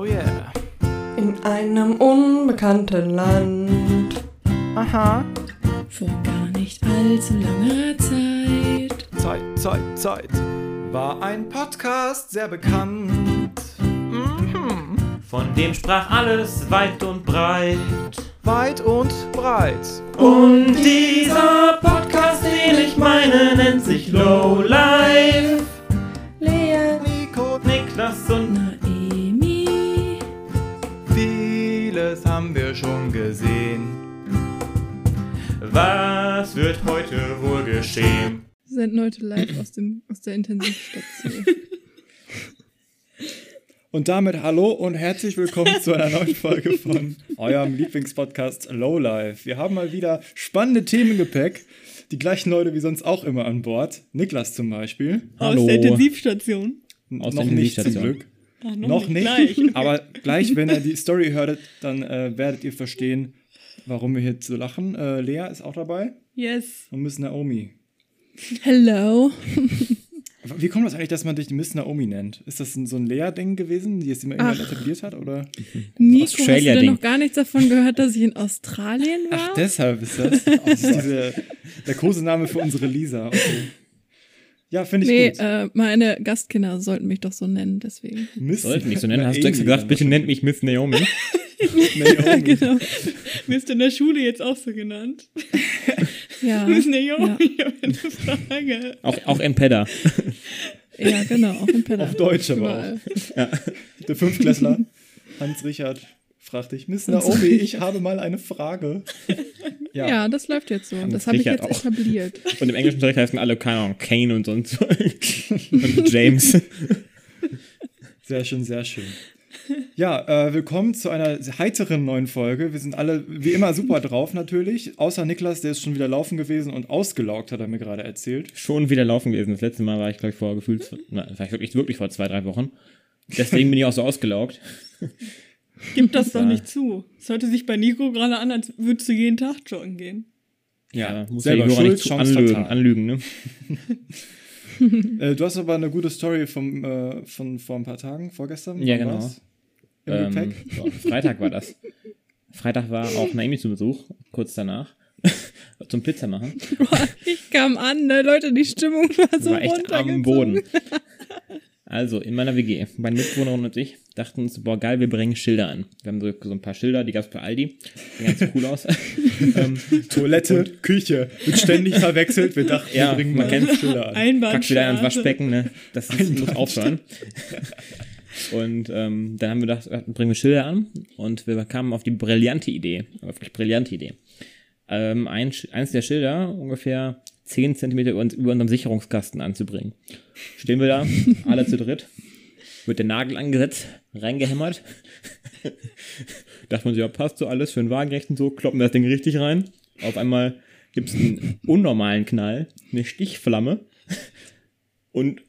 Oh yeah. In einem unbekannten Land. Aha. Vor gar nicht allzu langer Zeit. Zeit, Zeit, Zeit. War ein Podcast sehr bekannt. Mhm. Von dem sprach alles weit und breit. Weit und breit. Und dieser Podcast, den ich meine, nennt sich Low Life. Lea, Nico, Niklas und was wird heute wohl geschehen? Wir senden heute live aus, dem, aus der Intensivstation. Und damit hallo und herzlich willkommen zu einer neuen Folge von eurem Lieblingspodcast Lowlife. Wir haben mal wieder spannende Themen im Gepäck. Die gleichen Leute wie sonst auch immer an Bord. Niklas zum Beispiel. Aus der Intensivstation. Aus der noch nicht zum. Glück. Ah, Noch nicht. Gleich. Aber gleich, wenn ihr die Story hörtet, dann äh, werdet ihr verstehen, warum wir hier so lachen. Äh, Lea ist auch dabei Yes. und Miss Naomi. Hello. Wie kommt das eigentlich, dass man dich Miss Naomi nennt? Ist das ein, so ein Lea-Ding gewesen, die es immer irgendwann etabliert hat? Oder? Nico, hast du denn noch gar nichts davon gehört, dass ich in Australien war? Ach, deshalb ist das. das ist diese, der Kosename für unsere Lisa. Okay. Ja, finde ich nee, gut. äh, meine Gastkinder sollten mich doch so nennen, deswegen. Miss Sollten nicht so nennen. Hast du extra gesagt, bitte nennt mich Miss Naomi. Naomi. genau. Wirst du in der Schule jetzt auch so genannt? Ja. Du bist eine Junge, Ja. ich habe eine Frage. Auch, auch in Pedda. ja, genau, auch in Pedda. Auf Deutsch aber Überall. auch. Der Fünftklässler, Hans Richard, fragt dich, Miss Naomi, ich habe mal eine Frage. Ja, Ja. das läuft jetzt so. Hans Das habe ich Richard jetzt auch. etabliert. Und im englischen Unterricht heißen alle, keine Ahnung, Kane und sonst. und James. sehr schön, sehr schön. Ja, äh, willkommen zu einer heiteren neuen Folge. Wir sind alle wie immer super drauf natürlich. Außer Niklas, der ist schon wieder laufen gewesen und ausgelaugt, hat er mir gerade erzählt. Schon wieder laufen gewesen. Das letzte Mal war ich, glaube ich, vor gefühlt, na, war ich wirklich, wirklich vor zwei, drei Wochen. Deswegen bin ich auch so ausgelaugt. Gib das doch Ja. nicht zu. Es hörte sich bei Nico gerade an, als würdest du jeden Tag joggen gehen. Ja, muss selber ja die Hörer schuld, nicht anlügen, anlügen, ne? Äh, du hast aber eine gute Story vom, äh, von vor ein paar Tagen, vorgestern. Ja, genau. war's? Im Ähm, Gepäck. so, Freitag war das. Freitag war auch Naomi zu Besuch, kurz danach. zum Pizza machen. Ich kam an, ne, Leute, die Stimmung war Das so war echt am. Boden. Also, in meiner WG, meine Mitbewohnerin und ich dachten uns, boah, geil, wir bringen Schilder an. Wir haben so, so ein paar Schilder, die gab es bei Aldi. Die ganz cool aus. ähm, Toilette, Küche, wird ständig verwechselt. Wir dachten, Ja, wir bringen man mal kennt's. Schilder an. packst wieder ans. Waschbecken, ne? Das ist, muss aufhören. Und ähm, dann haben wir gedacht, bringen wir Schilder an und wir kamen auf die brillante Idee, wirklich brillante Idee. Ähm, ein, eins der Schilder ungefähr 10 Zentimeter über, uns- über unserem Sicherungskasten anzubringen. Stehen wir da, alle zu dritt, wird der Nagel angesetzt, reingehämmert. Dachte man sich, ja, passt so alles für einen Waagerecht und so, kloppen das Ding richtig rein. Auf einmal gibt es einen unnormalen Knall, eine Stichflamme und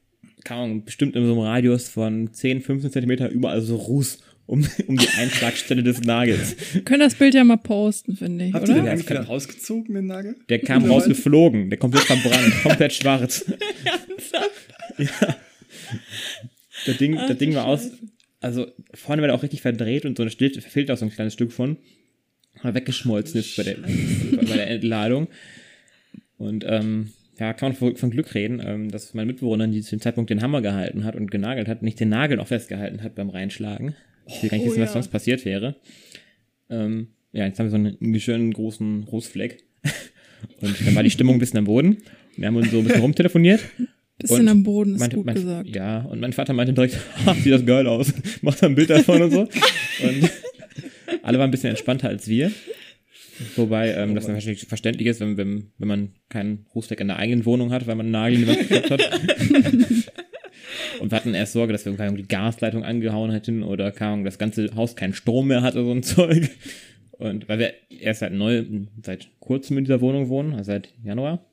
keine Ahnung, bestimmt in so einem Radius von 10, 15 Zentimeter überall so Ruß um, um die Einschlagstelle des Nagels. Wir können das Bild ja mal posten, finde ich, Habt ihr den oder? eigentlich rausgezogen, den Nagel? Der kam rausgeflogen, der komplett verbrannt, komplett schwarz. ja. Das Ding, das Ding war aus, also vorne war der auch richtig verdreht und so eine Stilt fehlt auch so ein kleines Stück von. Aber weggeschmolzen ist bei der, bei der Entladung. Und ähm, ja, kann man von, Glück reden, ähm, dass meine Mitbewohnerin, die zu dem Zeitpunkt den Hammer gehalten hat und genagelt hat, nicht den Nagel noch festgehalten hat beim Reinschlagen. Ich will gar nicht Oh wissen, was ja. sonst passiert wäre. Ähm, ja, jetzt haben wir so einen, einen schönen großen Rußfleck. Und dann war die Stimmung ein bisschen am Boden. Wir haben uns so ein bisschen rumtelefoniert. Bisschen Und am Boden ist Mein- gut mein, gesagt. Ja, und mein Vater meinte direkt, ha, sieht das geil aus. Macht da ein Bild davon und so. Und alle waren ein bisschen entspannter als wir. Wobei ähm, das natürlich verständlich ist, wenn, wenn, wenn man keinen Rußfleck in der eigenen Wohnung hat, weil man einen Nagel in die Wand gekloppt hat. Und wir hatten erst Sorge, dass wir Ahnung, die Gasleitung angehauen hätten oder keine Ahnung, das ganze Haus keinen Strom mehr hatte, so ein Zeug. Und weil wir erst seit neu, seit kurzem in dieser Wohnung wohnen, also seit Januar,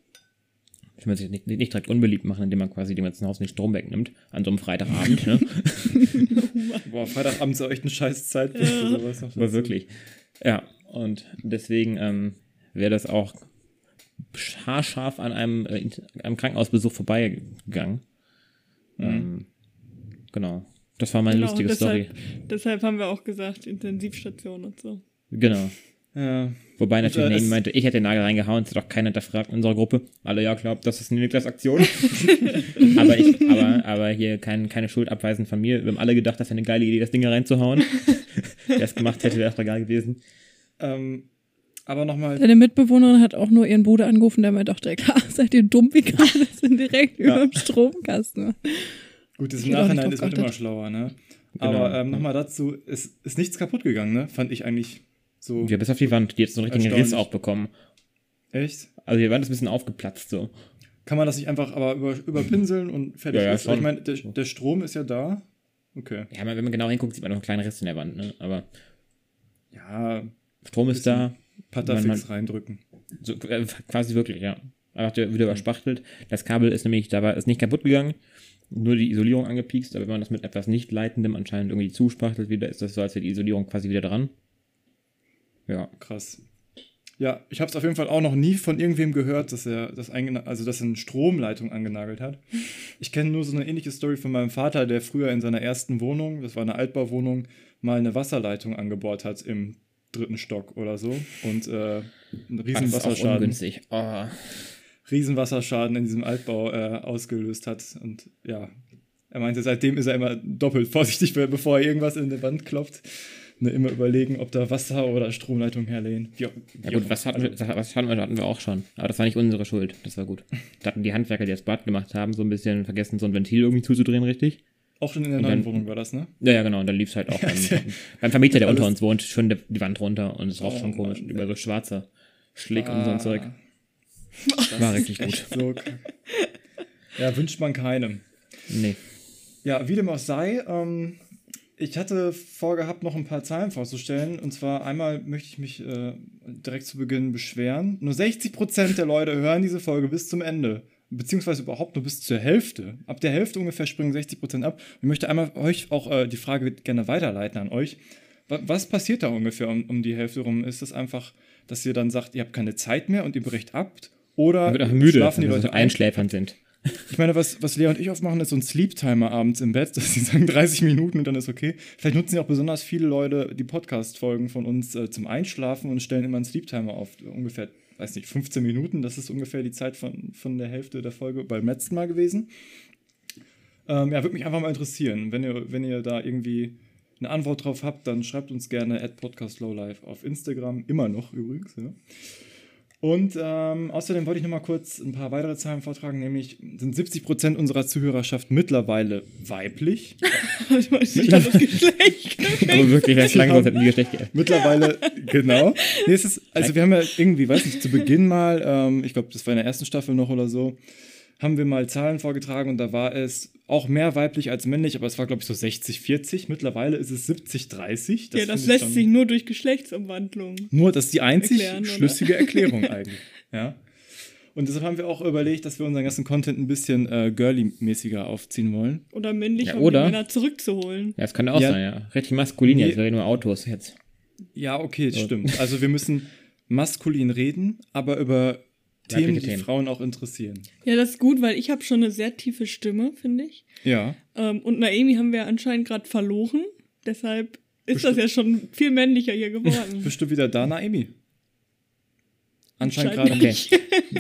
ich will sich nicht, nicht direkt unbeliebt machen, indem man quasi dem ganzen Haus nicht Strom wegnimmt, an so einem Freitagabend, ne? Boah, Freitagabend ist echt eine scheiß Zeit für sowas. noch Aber wirklich. Ja, und deswegen ähm, wäre das auch haarscharf an einem, äh, einem Krankenhausbesuch vorbeigegangen. Ähm, genau. Das war meine Genau, lustige deshalb, Story. Deshalb haben wir auch gesagt, Intensivstation und so. Genau. Ja. Wobei natürlich es- meinte, ich hätte den Nagel reingehauen, das hat doch keiner hinterfragt in unserer Gruppe. Alle, ja, glaubt, das ist eine Niklas-Aktion. aber, ich, aber, aber hier kein, keine Schuld abweisen von mir. Wir haben alle gedacht, das wäre eine geile Idee, das Ding reinzuhauen. Wer es gemacht hätte, wäre es egal gewesen. Ähm, aber nochmal, Deine Mitbewohnerin hat auch nur ihren Bruder angerufen, der meinte auch direkt, ah, seid ihr dumm, wie kann das denn direkt Ja. über dem Stromkasten? gut, das im auch Nachhinein ist man immer schlauer, ne? Genau. Aber ähm, nochmal dazu, es ist nichts kaputt gegangen, ne? Fand ich eigentlich so. Ja, bis auf die Wand, die jetzt so einen richtigen Riss auch bekommen. Echt? Also die Wand ist ein bisschen aufgeplatzt so. Kann man das nicht einfach aber über, überpinseln und fertig Ja, ja, ist? Ich meine, der, der Strom ist ja da. Okay. Ja, wenn man genau hinguckt, sieht man noch einen kleinen Riss in der Wand, ne? Aber Ja, Strom ist da, Patafix Man- reindrücken. so, äh, quasi wirklich, ja. Einfach wieder überspachtelt. Das Kabel ist nämlich, da war, ist nicht kaputt gegangen, nur die Isolierung angepiekst, aber wenn man das mit etwas nicht leitendem anscheinend irgendwie zuspachtelt wieder, ist das so, als wäre die Isolierung quasi wieder dran. Ja. Krass. Ja, ich habe es auf jeden Fall auch noch nie von irgendwem gehört, dass er das also dass er eine Stromleitung angenagelt hat. Ich kenne nur so eine ähnliche Story von meinem Vater, der früher in seiner ersten Wohnung, das war eine Altbauwohnung, mal eine Wasserleitung angebohrt hat im dritten Stock oder so und äh, einen riesen auch Wasserschaden, ungünstig. Oh. riesen Wasserschaden in diesem Altbau äh, ausgelöst hat und ja, er meinte, seitdem ist er immer doppelt vorsichtig, bevor er irgendwas in die Wand klopft. Ne, immer überlegen, ob da Wasser- oder Stromleitungen herlegen. Wie auch- Ja wie gut, was hatten, wir, was hatten wir, hatten wir auch schon. Aber das war nicht unsere Schuld. Das war gut. Da hatten die Handwerker, die das Bad gemacht haben, so ein bisschen vergessen, so ein Ventil irgendwie zuzudrehen, richtig? Auch schon in der Und neuen dann- Wohnung war das, ne? Ja, ja, genau. Und dann lief es halt auch beim, beim Vermieter, der unter uns wohnt, schon die, Wand runter und es roch Oh schon komisch. Mann, über so schwarzer Schlick und so Ah. ein Zeug. War richtig gut. So ja, wünscht man keinem. Nee. Ja, wie dem auch sei, ähm, ich hatte vorgehabt, noch ein paar Zahlen vorzustellen. Und zwar einmal möchte ich mich äh, direkt zu Beginn beschweren. Nur 60% der Leute hören diese Folge bis zum Ende. Beziehungsweise überhaupt nur bis zur Hälfte. Ab der Hälfte ungefähr springen 60% ab. Ich möchte einmal euch auch äh, die Frage gerne weiterleiten an euch. Wa- Was passiert da ungefähr um, um die Hälfte rum? Ist das einfach, dass ihr dann sagt, ihr habt keine Zeit mehr und ihr bricht ab? Oder schlafen die wir Leute so ein? einschläfernd sind. Ich meine, was, was Lea und ich oft machen, ist so ein Sleep-Timer abends im Bett, dass sie sagen 30 Minuten und dann ist okay. Vielleicht nutzen ja auch besonders viele Leute die Podcast-Folgen von uns äh, zum Einschlafen und stellen immer einen Sleep-Timer auf. Ungefähr, weiß nicht, 15 Minuten. Das ist ungefähr die Zeit von, von der Hälfte der Folge beim letzten Mal gewesen. Ähm, ja, würde mich einfach mal interessieren. Wenn ihr, wenn ihr da irgendwie eine Antwort drauf habt, dann schreibt uns gerne at podcastlowlife auf Instagram. Immer noch übrigens, ja. Und ähm, außerdem wollte ich noch mal kurz ein paar weitere Zahlen vortragen, nämlich sind 70% unserer Zuhörerschaft mittlerweile weiblich. Ich weiß nicht, das Geschlecht. Aber wirklich, wenn es Sie lang haben- wird, hätten die Geschlecht geändert. Mittlerweile, genau. Nee, es ist, also wir haben ja irgendwie, weiß nicht, zu Beginn mal, ähm, ich glaube, das war in der ersten Staffel noch oder so, haben wir mal Zahlen vorgetragen und da war es auch mehr weiblich als männlich, aber es war, glaube ich, so 60-40. Mittlerweile ist es 70-30. ja, das lässt sich nur durch Geschlechtsumwandlung. Nur, das ist die einzig erklären, schlüssige Erklärung eigentlich. Ja. Und deshalb haben wir auch überlegt, dass wir unseren ganzen Content ein bisschen äh, girly-mäßiger aufziehen wollen. Oder männlich, Ja, um oder? die Männer zurückzuholen. Ja, das kann auch Ja. sein, ja. Richtig maskulin Nee. jetzt, wäre nur Autos jetzt. Ja, okay, das So. stimmt. Also wir müssen maskulin reden, aber über Themen, die Themen. Frauen auch interessieren. Ja, das ist gut, weil ich habe schon eine sehr tiefe Stimme, finde ich. Ja. Ähm, und Naemi haben wir anscheinend gerade verloren. Deshalb ist das ja schon viel männlicher hier geworden. Bist du wieder da, Naemi? Anscheinend gerade. Okay.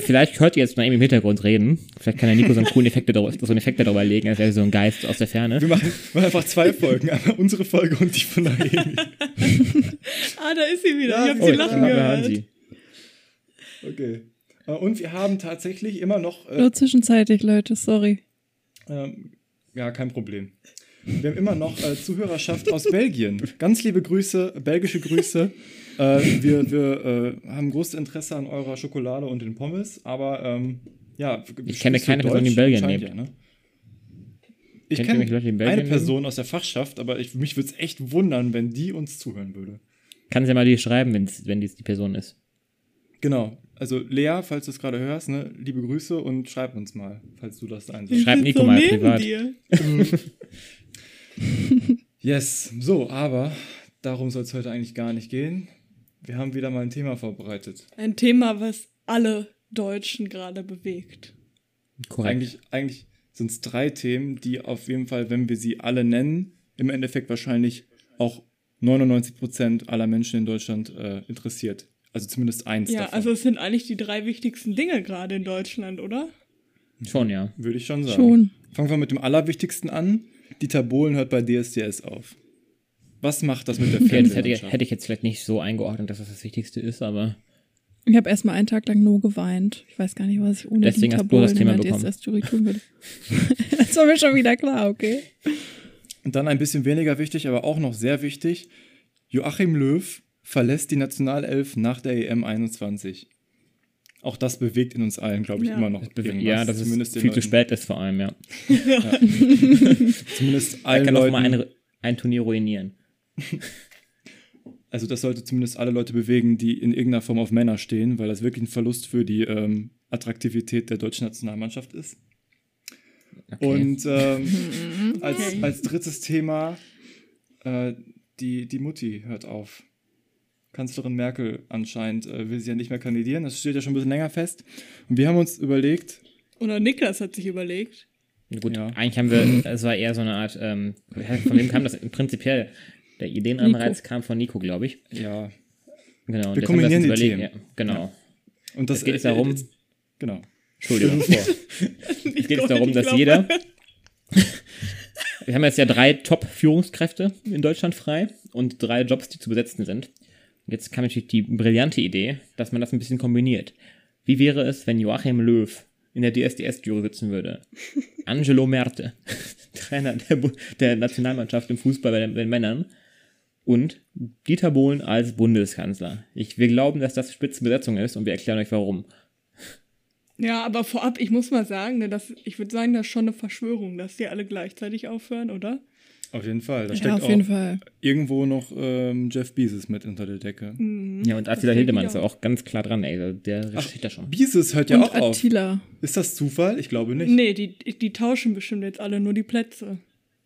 Vielleicht hört ihr jetzt mal eben im Hintergrund reden. Vielleicht kann der Nico so einen coolen Effekt darüber, so einen Effekt darüber legen, als wäre so ein Geist aus der Ferne. Wir machen, machen einfach zwei Folgen. Einmal unsere Folge und die von Naemi. ah, da ist sie wieder. Ja, ich habe sie sie ist lachen gehört. hören sie. Okay. Äh, Und wir haben tatsächlich immer noch äh, Nur zwischenzeitig, Leute, sorry. Ähm, ja, kein Problem. Wir haben immer noch äh, Zuhörerschaft aus Belgien. Ganz liebe Grüße, belgische Grüße. Äh, wir wir äh, haben großes Interesse an eurer Schokolade und den Pommes, aber ähm, ja. Ich kenne keine Person, die in Deutsch? Belgien lebt. Ja, ne? Ich kenne eine Person aus der Fachschaft, aber ich, mich würde es echt wundern, wenn die uns zuhören würde. Kann sie ja mal die schreiben, wenn's, wenn dies die Person ist. Genau. Also Lea, falls du es gerade hörst, ne, liebe Grüße und schreib uns mal, falls du das sollst. Schreib Nico so mal neben privat. Dir. Yes, so, aber darum soll es heute eigentlich gar nicht gehen. Wir haben wieder mal ein Thema vorbereitet. Ein Thema, was alle Deutschen gerade bewegt. Korrekt. Eigentlich, eigentlich sind es drei Themen, die auf jeden Fall, wenn wir sie alle nennen, im Endeffekt wahrscheinlich auch 99 Prozent aller Menschen in Deutschland äh, interessiert. Also zumindest eins Ja, davon. also es sind eigentlich die drei wichtigsten Dinge gerade in Deutschland, oder? Schon, ja. Würde ich schon sagen. Schon. Fangen wir mit dem Allerwichtigsten an. Dieter Bohlen hört bei DSDS auf. Was macht das mit der Okay, das hätte, ich- Fernsehlandschaft? hätte ich jetzt vielleicht nicht so eingeordnet, dass das das Wichtigste ist, aber Ich habe erstmal einen Tag lang nur geweint. Ich weiß gar nicht, was ich ohne Deswegen Dieter hast du das Bohlen Thema in der bekommen. DSS-Jury tun würde. das war mir schon wieder klar, okay. Und dann ein bisschen weniger wichtig, aber auch noch sehr wichtig. Joachim Löw verlässt die Nationalelf nach der EM 21. Auch das bewegt in uns allen, glaube ich, Ja. immer noch. ja, dass zumindest es den viel zu spät ist vor allem, ja. Zumindest Er allen kann auch Leuten. mal ein, ein Turnier ruinieren. Also das sollte zumindest alle Leute bewegen, die in irgendeiner Form auf Männer stehen, weil das wirklich ein Verlust für die ähm, Attraktivität der deutschen Nationalmannschaft ist. Okay. Und ähm, als, als drittes Thema, äh, die, die Mutti hört auf. Kanzlerin Merkel anscheinend äh, will sie ja nicht mehr kandidieren. Das steht ja schon ein bisschen länger fest. Und wir haben uns überlegt, Oder Niklas hat sich überlegt. Gut, Ja. eigentlich haben wir, es war eher so eine Art, ähm, von wem kam das? Prinzipiell, der Ideenanreiz kam von Nico, glaube ich. ja, Genau. und Wir jetzt kombinieren uns die Themen. Ja, genau. und das Es geht jetzt darum- äh, genau. Entschuldigung. Es geht jetzt darum, dass jeder. Wir haben jetzt ja drei Top-Führungskräfte in Deutschland frei und drei Jobs, die zu besetzen sind. Jetzt kam natürlich die brillante Idee, dass man das ein bisschen kombiniert. Wie wäre es, wenn Joachim Löw in der DSDS-Jury sitzen würde? Angelo Merte, Trainer der, der Nationalmannschaft im Fußball bei den, bei den Männern und Dieter Bohlen als Bundeskanzler. Ich, wir glauben, dass das Spitzenbesetzung ist und wir erklären euch warum. Ja, aber vorab, ich muss mal sagen, ne, das, ich würde sagen, das ist schon eine Verschwörung, dass die alle gleichzeitig aufhören, oder? Auf jeden Fall. Da Ja, steckt auf auch jeden Fall. irgendwo noch ähm, Jeff Bezos mit unter der Decke. Ja, und Attila Hildemann ist auch ganz klar dran, ey. Der steht da schon. Bezos hört ja Und auch auf. Attila. Ist das Zufall? Ich glaube nicht. Nee, die, die tauschen bestimmt jetzt alle nur die Plätze.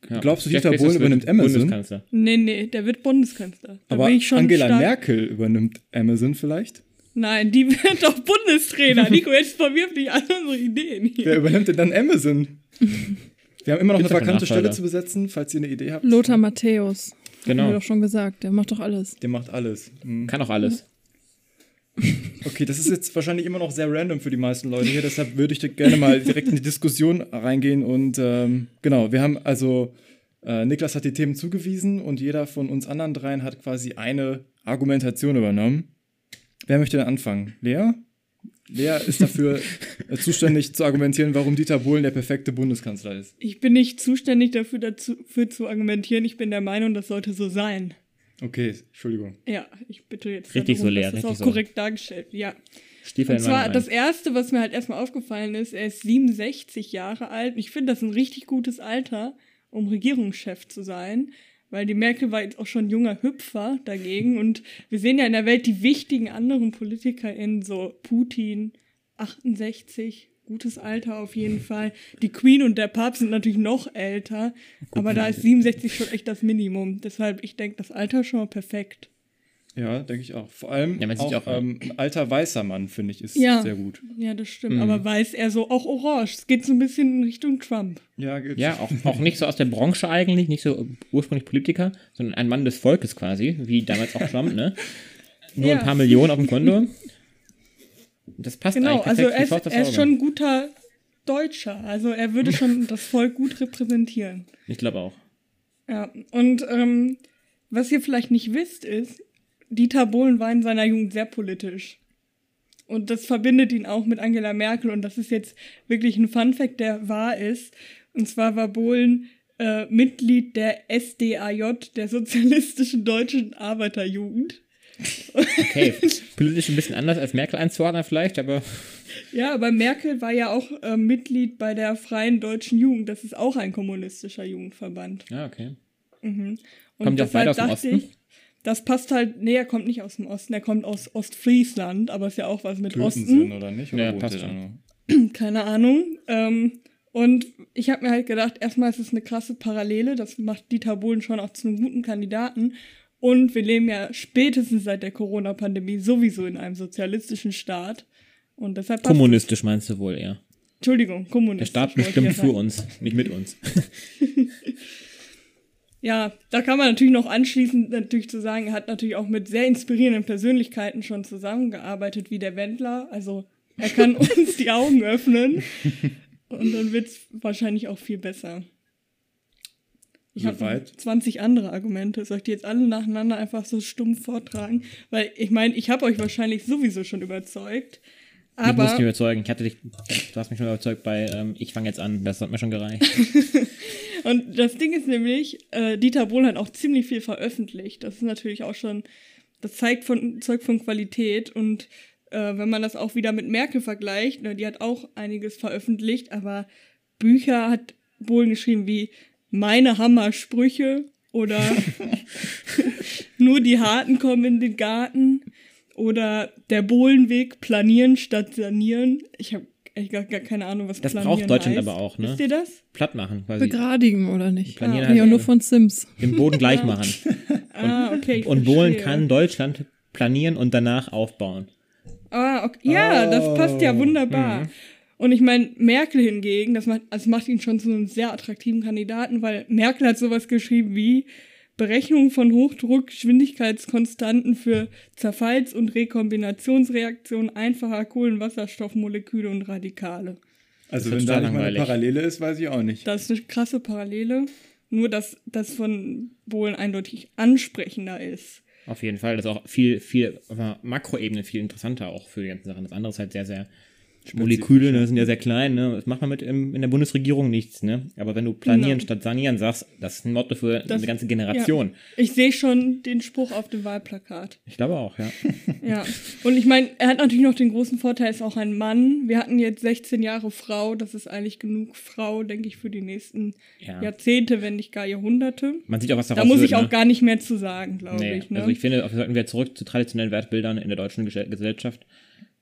Ja. Glaubst du, Jeff Dieter Bohlen wird übernimmt Amazon? Bundeskanzler. Nee, nee, der wird Bundeskanzler. Da Aber bin ich schon Angela stark. Merkel übernimmt Amazon vielleicht? Nein, die wird doch Bundestrainer. Nico, jetzt verwirft nicht alle unsere Ideen Wer hier. übernimmt denn dann Amazon? Wir haben immer noch Gibt's eine vakante Stelle zu besetzen, falls ihr eine Idee habt. Lothar Matthäus. Genau. Haben wir doch schon gesagt. Der macht doch alles. Der macht alles. Hm. Kann auch alles. Okay, das ist jetzt wahrscheinlich immer noch sehr random für die meisten Leute hier, deshalb würde ich gerne mal direkt in die Diskussion reingehen. Und ähm, genau, wir haben also, äh, Niklas hat die Themen zugewiesen und jeder von uns anderen dreien hat quasi eine Argumentation übernommen. Wer möchte denn anfangen? Lea? Lea ist dafür äh, zuständig zu argumentieren, warum Dieter Bohlen der perfekte Bundeskanzler ist. Ich bin nicht zuständig dafür, dazu, für zu argumentieren. Ich bin der Meinung, das sollte so sein. Okay, Entschuldigung. Ja, ich bitte jetzt. Richtig darum, so, Lea, Das ist richtig auch so. korrekt dargestellt. Ja. Stiefel Und zwar das erste, was mir halt erstmal aufgefallen ist, er ist 67 Jahre alt. Ich finde das ein richtig gutes Alter, um Regierungschef zu sein, weil die Merkel war jetzt auch schon junger Hüpfer dagegen und wir sehen ja in der Welt die wichtigen anderen PolitikerInnen, so Putin, 68, gutes Alter auf jeden Fall. Die Queen und der Papst sind natürlich noch älter, aber da ist 67 schon echt das Minimum. Deshalb, ich denke, das Alter ist schon mal perfekt. Ja, denke ich auch. Vor allem Ja, auch, auch, ähm, ein alter weißer Mann, finde ich, ist Ja. sehr gut. Ja, das stimmt. Mhm. Aber weiß er so auch orange. Es geht so ein bisschen in Richtung Trump. Ja, geht. Ja, auch, auch nicht so aus der Branche eigentlich, nicht so ursprünglich Politiker, sondern ein Mann des Volkes quasi, wie damals auch Trump, ne? Nur Ja. ein paar Millionen auf dem Konto. Das passt Genau, eigentlich also perfekt er aufs er ist schon ein guter Deutscher. Also er würde schon das Volk gut repräsentieren. Ich glaube auch. Ja, und ähm, was ihr vielleicht nicht wisst, ist, Dieter Bohlen war in seiner Jugend sehr politisch. Und das verbindet ihn auch mit Angela Merkel. Und das ist jetzt wirklich ein Funfact, der wahr ist. Und zwar war Bohlen äh, Mitglied der SDAJ, der Sozialistischen Deutschen Arbeiterjugend. Okay, politisch ein bisschen anders als Merkel einzuordnen vielleicht, aber Ja, aber Merkel war ja auch äh, Mitglied bei der Freien Deutschen Jugend. Das ist auch ein kommunistischer Jugendverband. ja, okay. Und Kommen die auch beide aus dem Osten? Ich, das passt halt, nee, er kommt nicht aus dem Osten, er kommt aus Ostfriesland, aber ist ja auch was mit Tötensinn, Osten. oder nicht? Ja, Oder wohnt passt der schon. Keine Ahnung. Ähm, und ich habe mir halt gedacht, erstmal ist es eine krasse Parallele, das macht Dieter Bohlen schon auch zu einem guten Kandidaten. Und wir leben ja spätestens seit der Corona-Pandemie sowieso in einem sozialistischen Staat. Und deshalb passt Kommunistisch meinst du wohl eher. Entschuldigung, Der kommunistisch. Staat wollte ich bestimmt ja für uns, nicht mit uns. ja, da kann man natürlich noch anschließend natürlich zu sagen, er hat natürlich auch mit sehr inspirierenden Persönlichkeiten schon zusammengearbeitet, wie der Wendler. Also er kann uns die Augen öffnen und dann wird es wahrscheinlich auch viel besser. Ich habe Soweit. 20 andere Argumente. Soll ich die jetzt alle nacheinander einfach so stumpf vortragen? Weil ich meine, ich habe euch wahrscheinlich sowieso schon überzeugt. Ich muss Aber mich überzeugen. Ich hatte dich, du hast mich schon überzeugt bei ähm, Ich fange jetzt an. Das hat mir schon gereicht. Und das Ding ist nämlich, äh, Dieter Bohlen hat auch ziemlich viel veröffentlicht. Das ist natürlich auch schon, das zeigt von, Zeug von Qualität. Und äh, wenn man das auch wieder mit Merkel vergleicht, ne, die hat auch einiges veröffentlicht, aber Bücher hat Bohlen geschrieben wie Meine Hammersprüche oder Nur die Harten kommen in den Garten oder Der Bohlenweg, planieren statt sanieren. Ich habe echt gar, gar keine Ahnung, was Das planieren braucht Deutschland heißt. aber auch, ne? Wisst ihr das? Platt machen, quasi. Begradigen oder nicht? Planieren Ja, heißt, nur von Sims. den Boden gleich machen. Ah, okay. ich Und Bohlen kann Deutschland planieren und danach aufbauen. Ah, okay. Ja, das passt ja Oh. wunderbar. Und ich meine, Merkel hingegen, das macht, das macht ihn schon zu einem sehr attraktiven Kandidaten, weil Merkel hat sowas geschrieben wie Berechnung von Hochdruck-Geschwindigkeitskonstanten für Zerfalls- und Rekombinationsreaktionen einfacher Kohlenwasserstoffmoleküle und Radikale. Also Das wenn da nicht mal eine. Parallele ist, weiß ich auch nicht. Das ist eine krasse Parallele. Nur, dass das von Bohlen eindeutig ansprechender ist. Auf jeden Fall. Das ist auch viel, viel, auf einer Makroebene viel interessanter auch für die ganzen Sachen. Das andere ist halt sehr, sehr. Moleküle ne, sind ja sehr klein, ne? Das macht man mit im, in der Bundesregierung nichts, ne? Aber wenn du planieren Genau. statt sanieren sagst, das ist ein Motto für Das- eine ganze Generation. Ja. Ich sehe schon den Spruch auf dem Wahlplakat. Ich glaube auch, ja. Ja, und ich meine, er hat natürlich noch den großen Vorteil, er ist auch ein Mann. Wir hatten jetzt 16 Jahre Frau, das ist eigentlich genug Frau, denke ich, für die nächsten ja. Jahrzehnte, wenn nicht gar Jahrhunderte. Man sieht auch, was daraus Da muss wird, ich auch ne? gar nicht mehr zu sagen, glaube Nee, ich. Ne? also ich finde, wir sollten wieder zurück zu traditionellen Wertbildern in der deutschen Gesell- Gesellschaft.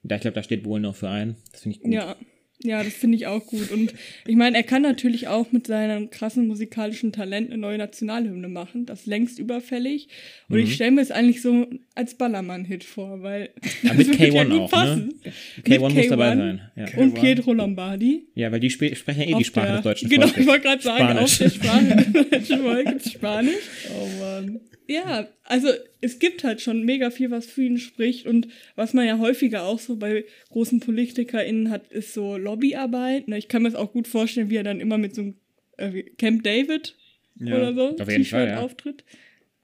Da, ich glaube, da steht Bohlen noch für ein. Das finde ich gut. ja, ja, das finde ich auch gut. Und ich meine, er kann natürlich auch mit seinem krassen musikalischen Talent eine neue Nationalhymne machen. Das ist längst überfällig. Und Mhm. ich stelle mir es eigentlich so als Ballermann-Hit vor, weil. Ja, mit das wird ja K1 gut auch, passen. ne? K1 muss dabei K1. sein. Ja, Und K1. Pietro Lombardi. ja weil die sp sprechen ja eh Auf die Sprache der- des deutschen Genau, Volkes. ich wollte gerade sagen, Spanisch. auf der Sprache des deutschen Volkes Spanisch. Oh Mann. Ja, also es gibt halt schon mega viel, was für ihn spricht. Und was man ja häufiger auch so bei großen PolitikerInnen hat, ist so Lobbyarbeit. Ne, Ich kann mir das auch gut vorstellen, wie er dann immer mit so einem äh, Camp David Ja. oder so T-Shirt ja. auftritt.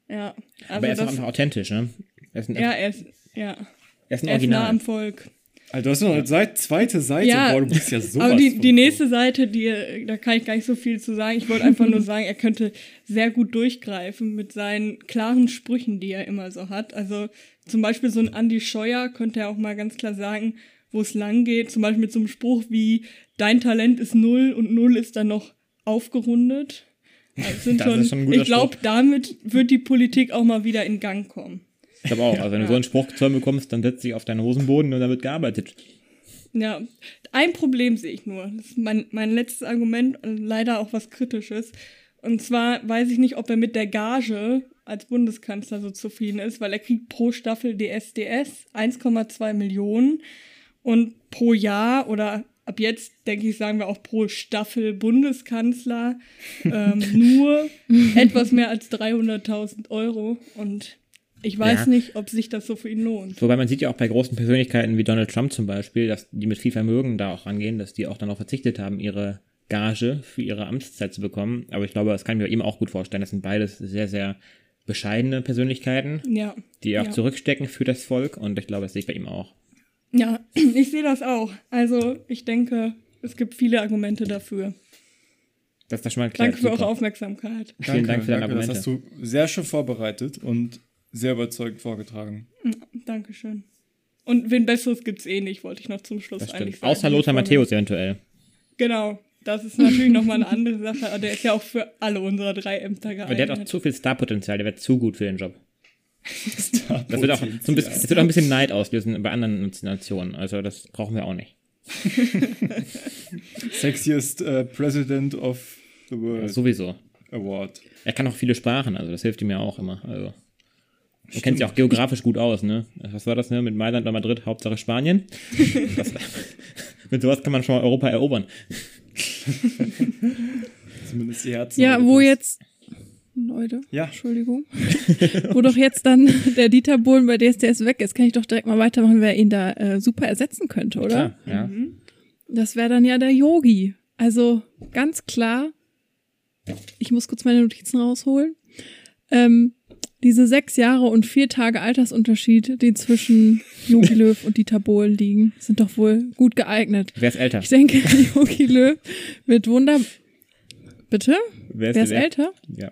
Ja, also Aber er ist auch das, einfach authentisch, ne? Er ist ein, ja, er ist, ja, er ist ein er ist nah Original. am Volk. Also du hast noch eine Seit zweite Seite. Ja, Boah, du bist ja sowas Aber die, die nächste Seite, die, da kann ich gar nicht so viel zu sagen. Ich wollte einfach nur sagen, er könnte sehr gut durchgreifen mit seinen klaren Sprüchen, die er immer so hat. Also zum Beispiel so ein Andy Scheuer könnte er auch mal ganz klar sagen, wo es lang geht. Zum Beispiel mit so einem Spruch wie, dein Talent ist null und null ist dann noch aufgerundet. Also Das schon, ist schon ein guter ich glaube, damit wird die Politik auch mal wieder in Gang kommen. Ich glaube auch. Also wenn du so einen Spruch zu hören bekommst, dann setzt dich auf deinen Hosenboden und dann wird gearbeitet. Ja, ein Problem sehe ich nur. Das ist mein, mein letztes Argument und leider auch was Kritisches. Und zwar weiß ich nicht, ob er mit der Gage als Bundeskanzler so zufrieden ist, weil er kriegt pro Staffel DSDS 1,2 Millionen und pro Jahr oder ab jetzt, denke ich, sagen wir auch pro Staffel Bundeskanzler ähm, nur etwas mehr als 300.000 Euro. Und ich weiß Ja. nicht, ob sich das so für ihn lohnt. Wobei man sieht ja auch bei großen Persönlichkeiten wie Donald Trump zum Beispiel, dass die mit viel Vermögen da auch rangehen, dass die auch dann auch verzichtet haben, ihre Gage für ihre Amtszeit zu bekommen. Aber ich glaube, das kann ich mir bei ihm auch gut vorstellen. Das sind beides sehr, sehr bescheidene Persönlichkeiten, Ja. die auch Ja. zurückstecken für das Volk. Und ich glaube, das sehe ich bei ihm auch. Ja, ich sehe das auch. Also ich denke, es gibt viele Argumente dafür. Das ist das schon mal klar. Danke für eure Aufmerksamkeit. Vielen Dank für deine danke, Das Argumente. hast du sehr schön vorbereitet und sehr überzeugend vorgetragen. Dankeschön. Und wen Besseres gibt's eh nicht, wollte ich noch zum Schluss Das eigentlich sagen. Außer Lothar Matthäus eventuell. Genau. Das ist natürlich nochmal eine andere Sache, aber der ist ja auch für alle unsere drei Ämter Aber geeignet. der hat auch zu viel Starpotenzial, der wäre zu gut für den Job. Das wird auch, so ein bisschen, das wird auch ein bisschen Neid auslösen bei anderen Nationen. Also das brauchen wir auch nicht. Sexiest äh, President of the World Sowieso. Award. Er kann auch viele Sprachen, also das hilft ihm ja auch immer. Also. Er kennt sich auch geografisch gut aus, ne? Was war das, ne? Mit Mailand oder Madrid, Hauptsache Spanien. Das, mit sowas kann man schon mal Europa erobern. Zumindest die Herzen. Ja, wo jetzt Leute. Ja. Entschuldigung. Wo doch jetzt dann der Dieter Bohlen bei DSDS weg ist, kann ich doch direkt mal weitermachen, wer ihn da äh, super ersetzen könnte, oder? Klar, ja. Das wäre dann ja der Yogi. Also ganz klar, ich muss kurz meine Notizen rausholen. Ähm, diese sechs Jahre und vier Tage Altersunterschied, die zwischen Yogi Löw und Dieter Bohlen liegen, sind doch wohl gut geeignet. Wer ist älter? Ich denke, Yogi Löw wird wunder... Bitte? Wer Wer ist älter? Ja.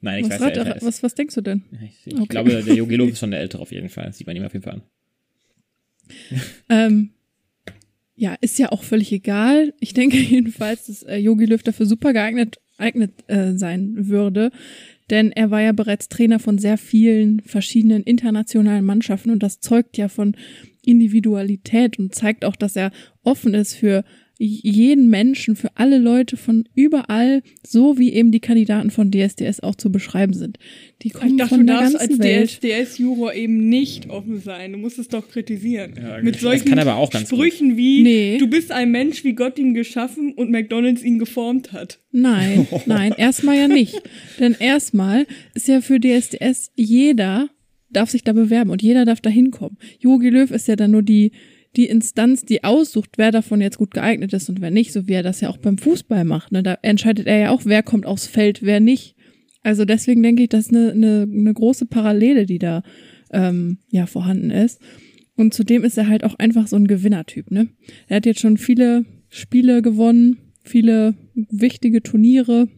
Nein, ich Was, weiß, ist. was, was denkst du denn? Ich, ich Okay. glaube, der Yogi Löw ist schon der Ältere auf jeden Fall. Das sieht man ihm auf jeden Fall an. Ähm, ja, ist ja auch völlig egal. Ich denke jedenfalls, dass äh, Yogi Löw dafür super geeignet, geeignet äh, sein würde. Denn er war ja bereits Trainer von sehr vielen verschiedenen internationalen Mannschaften und das zeugt ja von Individualität und zeigt auch, dass er offen ist für jeden Menschen, für alle Leute von überall, so wie eben die Kandidaten von DSDS auch zu beschreiben sind. Die kommen Ich dachte, von du der darfst ganzen als Welt. DSDS-Juror eben nicht offen sein. Du musst es doch kritisieren. Mit das solchen kann aber auch ganz gut. Sprüchen wie, Nee. du bist ein Mensch, wie Gott ihn geschaffen und McDonalds ihn geformt hat. Nein, nein, erstmal ja nicht. Denn erstmal ist ja für DSDS jeder darf sich da bewerben und jeder darf da hinkommen. Jogi Löw ist ja dann nur die, die Instanz, die aussucht, wer davon jetzt gut geeignet ist und wer nicht, so wie er das ja auch beim Fußball macht. Ne? Da entscheidet er ja auch, wer kommt aufs Feld, wer nicht. Also deswegen denke ich, das ist eine, eine, eine große Parallele, die da ähm, ja vorhanden ist. Und zudem ist er halt auch einfach so ein Gewinnertyp. Ne? Er hat jetzt schon viele Spiele gewonnen, viele wichtige Turniere,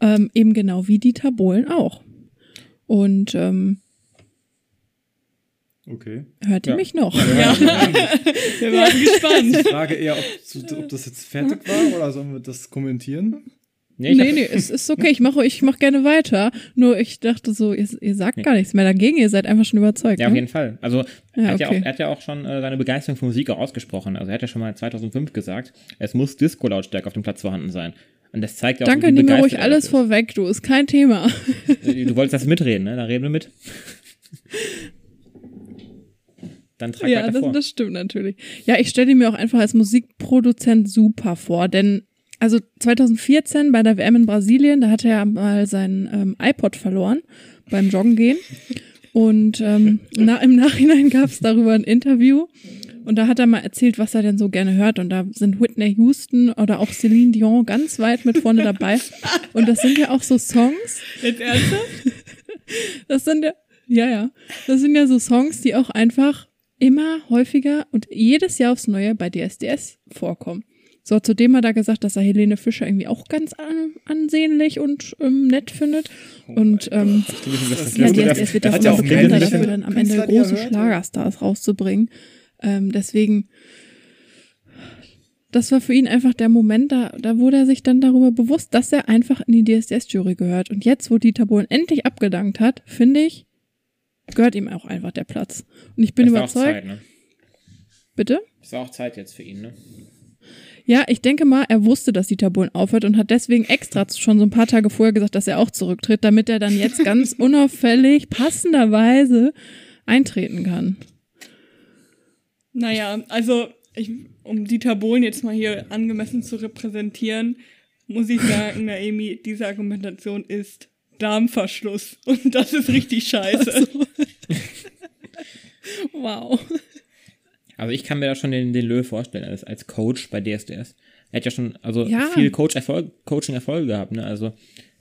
ähm, eben genau wie Dieter Bohlen auch. Und ähm, Okay. hört ihr Ja. mich noch? Ja. Wir waren gespannt. Ich frage eher, ob, ob das jetzt fertig war oder sollen wir das kommentieren? Nee, ich nee, nee, es ist okay. Ich mache ich mach gerne weiter. Nur ich dachte so, ihr, ihr sagt gar nichts mehr dagegen. Ihr seid einfach schon überzeugt. Ja, auf ne? jeden Fall. Also Ja, er, hat ja auch, okay. er hat ja auch schon äh, seine Begeisterung für Musik auch ausgesprochen. Also er hat ja schon mal 2005 gesagt, es muss Disco-Lautstärke auf dem Platz vorhanden sein. Und das zeigt ja auch, Danke, nimm mir ruhig alles vorweg, du, ist kein Thema. Du wolltest das mitreden, ne? Da reden wir mit. Dann trag ja, weiter das, vor. das stimmt natürlich. Ja, ich stelle ihn mir auch einfach als Musikproduzent super vor, denn also 2014 bei der WM in Brasilien, da hat er ja mal seinen ähm, iPod verloren beim Joggen gehen. Und ähm, na, im Nachhinein gab es darüber ein Interview. Und da hat er mal erzählt, was er denn so gerne hört. Und da sind Whitney Houston oder auch Celine Dion ganz weit mit vorne dabei. Und das sind ja auch so Songs, Jetzt ernsthaft? das sind ja, ja, ja. Das sind ja so Songs, die auch einfach immer häufiger und jedes Jahr aufs Neue bei DSDS vorkommen. So, zudem hat er gesagt, dass er Helene Fischer irgendwie auch ganz an, ansehnlich und ähm, nett findet. und ähm, Das ja, DSDS wird ja hat immer auch bekannter dafür, dann am Ende große Schlagerstars rauszubringen. Ähm, deswegen, das war für ihn einfach der Moment, da, da wurde er sich dann darüber bewusst, dass er einfach in die DSDS-Jury gehört. Und jetzt, wo Dieter Bohlen endlich abgedankt hat, finde ich, gehört ihm auch einfach der Platz. Und ich bin Das war auch überzeugt, Zeit, ne? bitte? Das war auch Zeit jetzt für ihn, ne? Ja, ich denke mal, er wusste, dass Dieter Bohlen aufhört und hat deswegen extra schon so ein paar Tage vorher gesagt, dass er auch zurücktritt, damit er dann jetzt ganz unauffällig, passenderweise eintreten kann. Naja, also ich, um Dieter Bohlen jetzt mal hier angemessen zu repräsentieren, muss ich sagen, Naomi, diese Argumentation ist Darmverschluss. Und das ist richtig scheiße. Wow. Also ich kann mir da schon den, den Löw vorstellen als, als Coach bei DSDS. Er hat ja schon also Ja. viel Coach -Erfolg, Coaching-Erfolge gehabt, ne? Also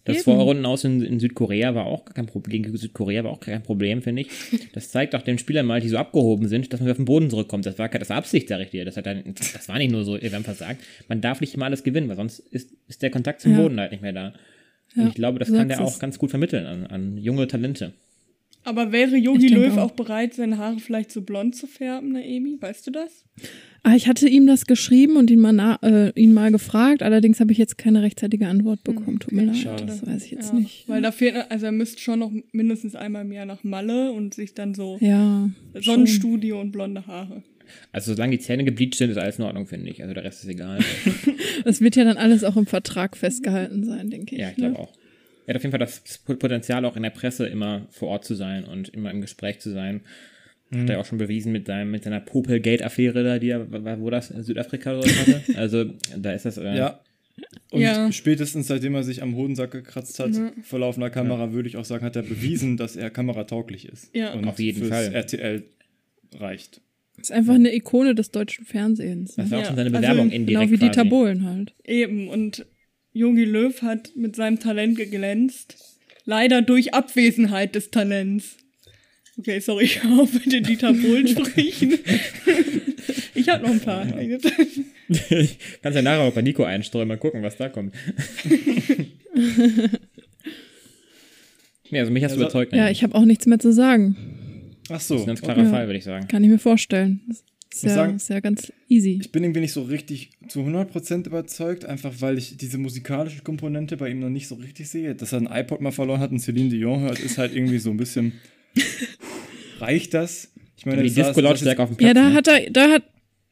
das Eben. Vorrunden aus in, in Südkorea war auch kein Problem. Gegen Südkorea war auch kein Problem, finde ich. Das zeigt auch den Spielern mal, die so abgehoben sind, dass man wieder auf den Boden zurückkommt. Das war das war Absicht, sag ich dir. Das, hat dann, das war nicht nur so, wir haben versagt. Man darf nicht immer alles gewinnen, weil sonst ist, ist der Kontakt zum Ja. Boden halt nicht mehr da. Ja, Und ich glaube, das kann der auch ganz gut vermitteln an, an junge Talente. Aber wäre Yogi Löw auch. auch bereit, seine Haare vielleicht so blond zu färben, Naomi? Weißt du das? Ah, ich hatte ihm das geschrieben und ihn mal, äh, ihn mal gefragt, allerdings habe ich jetzt keine rechtzeitige Antwort bekommen. Tut mir leid, Schade. das weiß ich jetzt Ja, nicht. Weil da fehlt, also er müsste schon noch mindestens einmal im Jahr nach Malle und sich dann so Ja, Sonnenstudio und blonde Haare. Also solange die Zähne gebleicht sind, ist alles in Ordnung, finde ich. Also der Rest ist egal. das wird ja dann alles auch im Vertrag festgehalten sein, denke ich. Ja, ich ne? glaube auch. Er hat auf jeden Fall das Potenzial, auch in der Presse immer vor Ort zu sein und immer im Gespräch zu sein. Hat er auch schon bewiesen mit, seinem, mit seiner Popelgate-Affäre da, die er, wo das, Südafrika oder so hatte. Also da ist das, äh, Ja. Und Ja. spätestens seitdem er sich am Hodensack gekratzt hat, Ja. vor laufender Kamera, würde ich auch sagen, hat er bewiesen, dass er kameratauglich ist. Ja. Und Auf jeden fürs Fall. RTL reicht. Ist einfach eine Ikone des deutschen Fernsehens. Das Ne? war auch Ja, schon seine also Bewerbung genau indirekt Genau wie Dieter quasi. Bohlen halt. Eben, und Jogi Löw hat mit seinem Talent geglänzt. Leider durch Abwesenheit des Talents. Okay, sorry, ich hoffe bitte Dieter Bohlen sprechen. ich habe noch ein paar. Kannst ja nachher auch bei Nico einstreuen, mal gucken, was da kommt. nee, also mich hast du Also- überzeugt. Ja, ich habe auch nichts mehr zu sagen. Ach Das so. ist ein ganz klarer Ja. Fall, würde ich sagen. Kann ich mir vorstellen. Das ist ja, sagen- ist ja ganz easy. Ich bin irgendwie nicht so richtig zu 100% überzeugt, einfach weil ich diese musikalische Komponente bei ihm noch nicht so richtig sehe. Dass er ein iPod mal verloren hat und Celine Dion hört, ist halt irgendwie so ein bisschen. Reicht das? Ich meine, die Disco-Lautstärke auf dem Platz. Ja, da ne? hat er, da hat,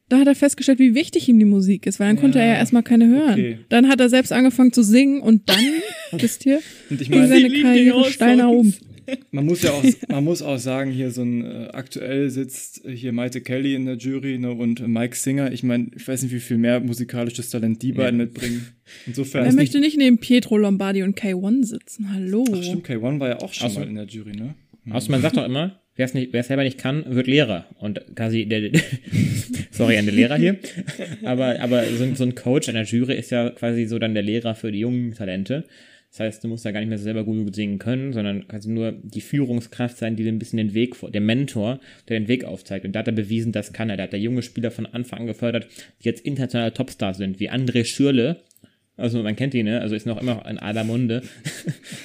da hat er festgestellt, wie wichtig ihm die Musik ist, weil dann konnte Ja, er ja erstmal keine hören. okay. Dann hat er selbst angefangen zu singen und dann, wisst ihr, Und ich ging meine, seine Celine Karriere steil nach oben. Man muss ja auch, man muss auch sagen, hier so ein äh, aktuell sitzt äh, hier Maite Kelly in der Jury ne, und Mike Singer. Ich meine, ich weiß nicht, wie viel mehr musikalisches Talent die beiden mitbringen. Insofern. Wer ist möchte nicht neben Pietro Lombardi und K1 sitzen? Hallo. Ach, stimmt, K1 war ja auch schon Ach so. mal in der Jury, ne? Außer man sagt doch immer, wer es nicht, wer es selber nicht kann, wird Lehrer. Und quasi der, sorry an den Lehrer hier, aber, aber so, ein- so ein Coach an der Jury ist ja quasi so dann der Lehrer für die jungen Talente. Das heißt, du musst da gar nicht mehr selber gut singen können, sondern quasi nur die Führungskraft sein, die dir ein bisschen den Weg vor, der Mentor, der den Weg aufzeigt. Und da hat er bewiesen, das kann er. Da hat der junge Spieler von Anfang an gefördert, die jetzt internationale Topstars sind, wie André Schürle. Also man kennt ihn, ne? Also ist noch immer in aller Munde.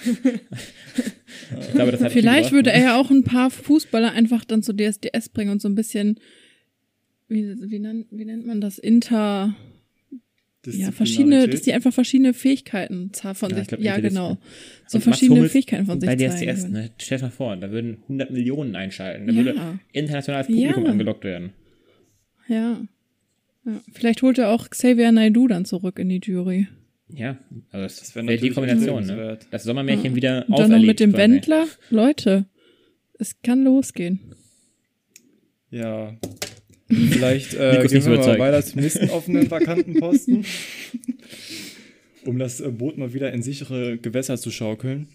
ich glaube, das hat viel Vielleicht würde er ja auch ein paar Fußballer einfach dann zu DSDS bringen und so ein bisschen, wie, wie, nennt, wie nennt man das, Inter, ja, verschiedene, dass die einfach verschiedene Fähigkeiten von Ja, ich sich, glaub, ja genau, so verschiedene Hummels Fähigkeiten von sich Bei zeigen. DSDS, ne? Stell dir mal vor, da würden 100 Millionen einschalten. Da Ja. würde internationales Publikum Ja. angelockt werden. Ja. ja. Vielleicht holt er auch Xavier Naidoo dann zurück in die Jury. Ja, also das, Das wär wäre die natürlich Kombination, ne? Das Sommermärchen wieder Und dann noch mit dem quasi. Wendler. Leute, es kann losgehen. Ja. Vielleicht äh, gehen wir mal weiter zum nächsten offenen vakanten Posten. um das äh, Boot mal wieder in sichere Gewässer zu schaukeln.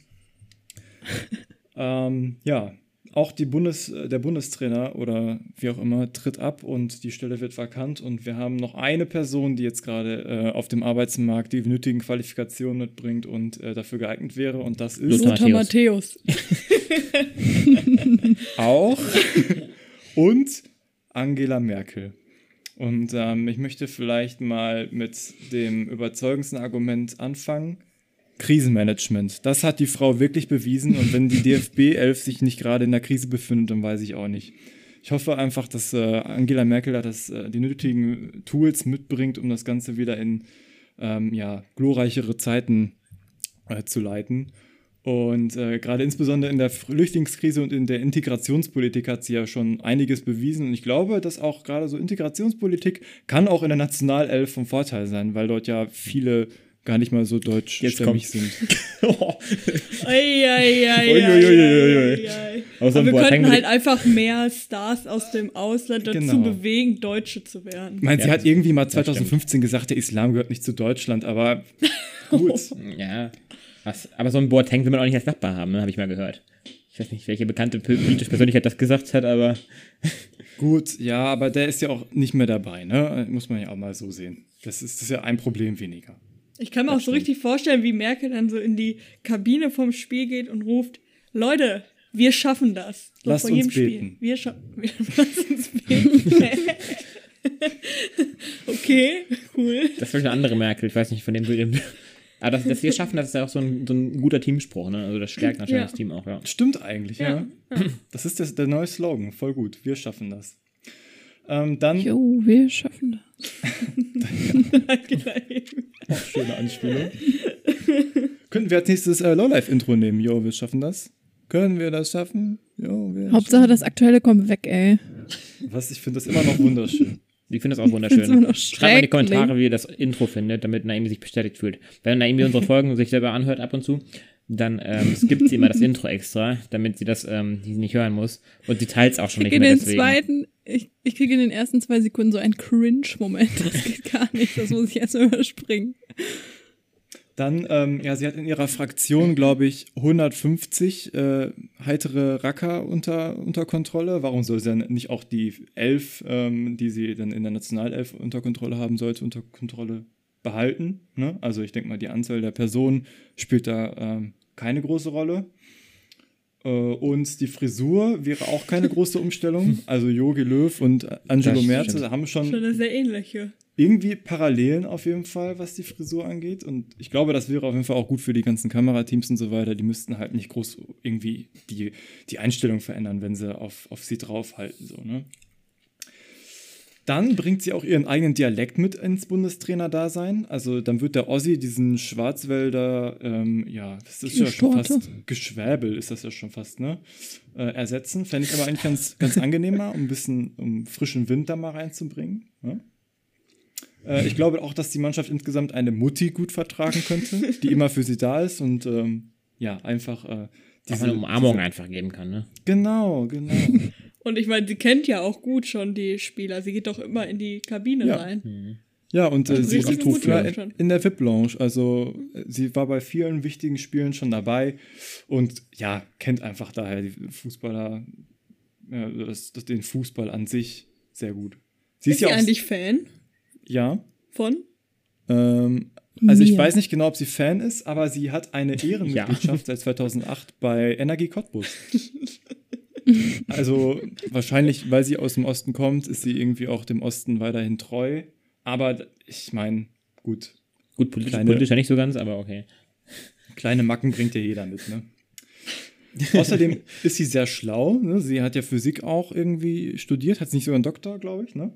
ähm, ja, auch die Bundes, äh, der Bundestrainer oder wie auch immer tritt ab und die Stelle wird vakant und wir haben noch eine Person, die jetzt gerade äh, auf dem Arbeitsmarkt die nötigen Qualifikationen mitbringt und äh, dafür geeignet wäre und das ist Lothar Lothar Matthäus. auch und Angela Merkel. Und ähm, ich möchte vielleicht mal mit dem überzeugendsten Argument anfangen. Krisenmanagement. Das hat die Frau wirklich bewiesen. Und wenn die DFB 11 sich nicht gerade in der Krise befindet, dann weiß ich auch nicht. Ich hoffe einfach, dass äh, Angela Merkel da das, äh, die nötigen Tools mitbringt, um das Ganze wieder in ähm, ja, glorreichere Zeiten äh, zu leiten. Und äh, gerade insbesondere in der Flüchtlingskrise und in der Integrationspolitik hat sie ja schon einiges bewiesen. Und ich glaube, dass auch gerade so Integrationspolitik kann auch in der Nationalelf vom Vorteil sein, weil dort ja viele gar nicht mal so deutschstämmig sind. Uiuiuiui. Aber wir könnten halt einfach mehr Stars aus dem Ausland dazu Genau. bewegen, Deutsche zu werden. Ich meine, sie Ja, hat irgendwie mal stimmt. 2015 gesagt, der Islam gehört nicht zu Deutschland, aber gut. Ja. Was, aber so ein Boateng will man auch nicht als Nachbar haben, ne? habe ich mal gehört. Ich weiß nicht, welche bekannte politische Persönlichkeit das gesagt hat, aber Gut, ja, aber der ist ja auch nicht mehr dabei, ne? Muss man ja auch mal so sehen. Das ist, das ist ja ein Problem weniger. Ich kann mir auch so richtig vorstellen, wie Merkel dann so in die Kabine vom Spiel geht und ruft: Leute, wir schaffen das. So Lasst vor jedem uns beten. Spiel. Wir scha Lasst uns beten. okay, cool. das ist vielleicht eine andere Merkel. Ich weiß nicht, von dem du dem. Aber das, dass wir schaffen, das ist ja auch so ein, so ein guter Teamspruch, ne? Also das stärkt natürlich Ja. das Team auch, ja. Stimmt eigentlich, ja. Ja, Das ist das, der neue Slogan. Voll gut. Wir schaffen das. Ähm, dann Jo, wir schaffen das. schöne Anspielung. Könnten wir als nächstes äh, Lowlife-Intro nehmen? Jo, wir schaffen das. Können wir das schaffen? Jo, wir Hauptsache das Aktuelle kommt weg, ey. schaffen- Was, ich finde das immer noch wunderschön. Ich finde das auch wunderschön. Schreibt mal in die. Kommentare, wie ihr das Intro findet, damit Naomi sich bestätigt fühlt. Wenn Naomi unsere Folgen sich selber anhört ab und zu, dann ähm, skippt sie immer das Intro extra, damit sie das ähm, nicht hören muss. Und sie teilt es auch schon nicht In mehr den deswegen. zweiten, ich, ich kriege in den ersten zwei Sekunden so einen Cringe-Moment. Das geht gar nicht. Das muss ich erst überspringen. Dann, ähm, ja, sie hat in ihrer Fraktion, glaube ich, 150 äh, heitere Racker unter, unter Kontrolle. Warum soll sie dann nicht auch die elf, ähm, die sie dann in der Nationalelf unter Kontrolle haben sollte, unter Kontrolle behalten? Ne? Also ich denke mal, die Anzahl der Personen spielt da ähm, keine große Rolle. Äh, und die Frisur wäre auch keine große Umstellung. Also Jogi Löw und Angelo stimmt. haben Schon eine sehr ähnliche. irgendwie Parallelen auf jeden Fall, was die Frisur angeht. Und ich glaube, das wäre auf jeden Fall auch gut für die ganzen Kamerateams und so weiter. Die müssten halt nicht groß irgendwie die, die Einstellung verändern, wenn sie auf, auf sie draufhalten. So, ne? Dann bringt sie auch ihren eigenen Dialekt mit ins Bundestrainer-Dasein. Also dann wird der Ossi diesen Schwarzwälder, ähm, ja, das ist ja schon fast Geschwäbel, ist das ja schon fast, ne? Äh, ersetzen. Fände ich aber eigentlich ganz, ganz angenehmer, um ein bisschen um frischen Wind da mal reinzubringen. Ne? Äh, ich glaube auch, dass die Mannschaft insgesamt eine Mutti gut vertragen könnte, die immer für sie da ist und ähm, ja, einfach äh, man eine Umarmung einfach geben kann, ne? Genau, genau. Und ich meine, sie kennt ja auch gut schon die Spieler. Sie geht doch immer in die Kabine Ja. rein. Ja, und äh, Also sie ist läuft in, der VIP-Lounge. Also äh, sie war bei vielen wichtigen Spielen schon dabei und ja, kennt einfach daher die Fußballer, ja, das, das, den Fußball an sich sehr gut. Sie Ist sie ja auch, eigentlich Fan ja. von? Ähm, also ich Mir. weiß nicht genau, ob sie Fan ist, aber sie hat eine Ehrenmitgliedschaft seit 2008 bei Energie Cottbus. also wahrscheinlich, weil sie aus dem Osten kommt, ist sie irgendwie auch dem Osten weiterhin treu. Aber ich meine, gut, Gut, politisch, Kleine- politisch ja nicht so ganz, aber okay. kleine Macken bringt ja jeder mit, ne? Außerdem ist sie sehr schlau. Ne? Sie hat ja Physik auch irgendwie studiert, hat sie nicht sogar einen Doktor, glaube ich. Ne?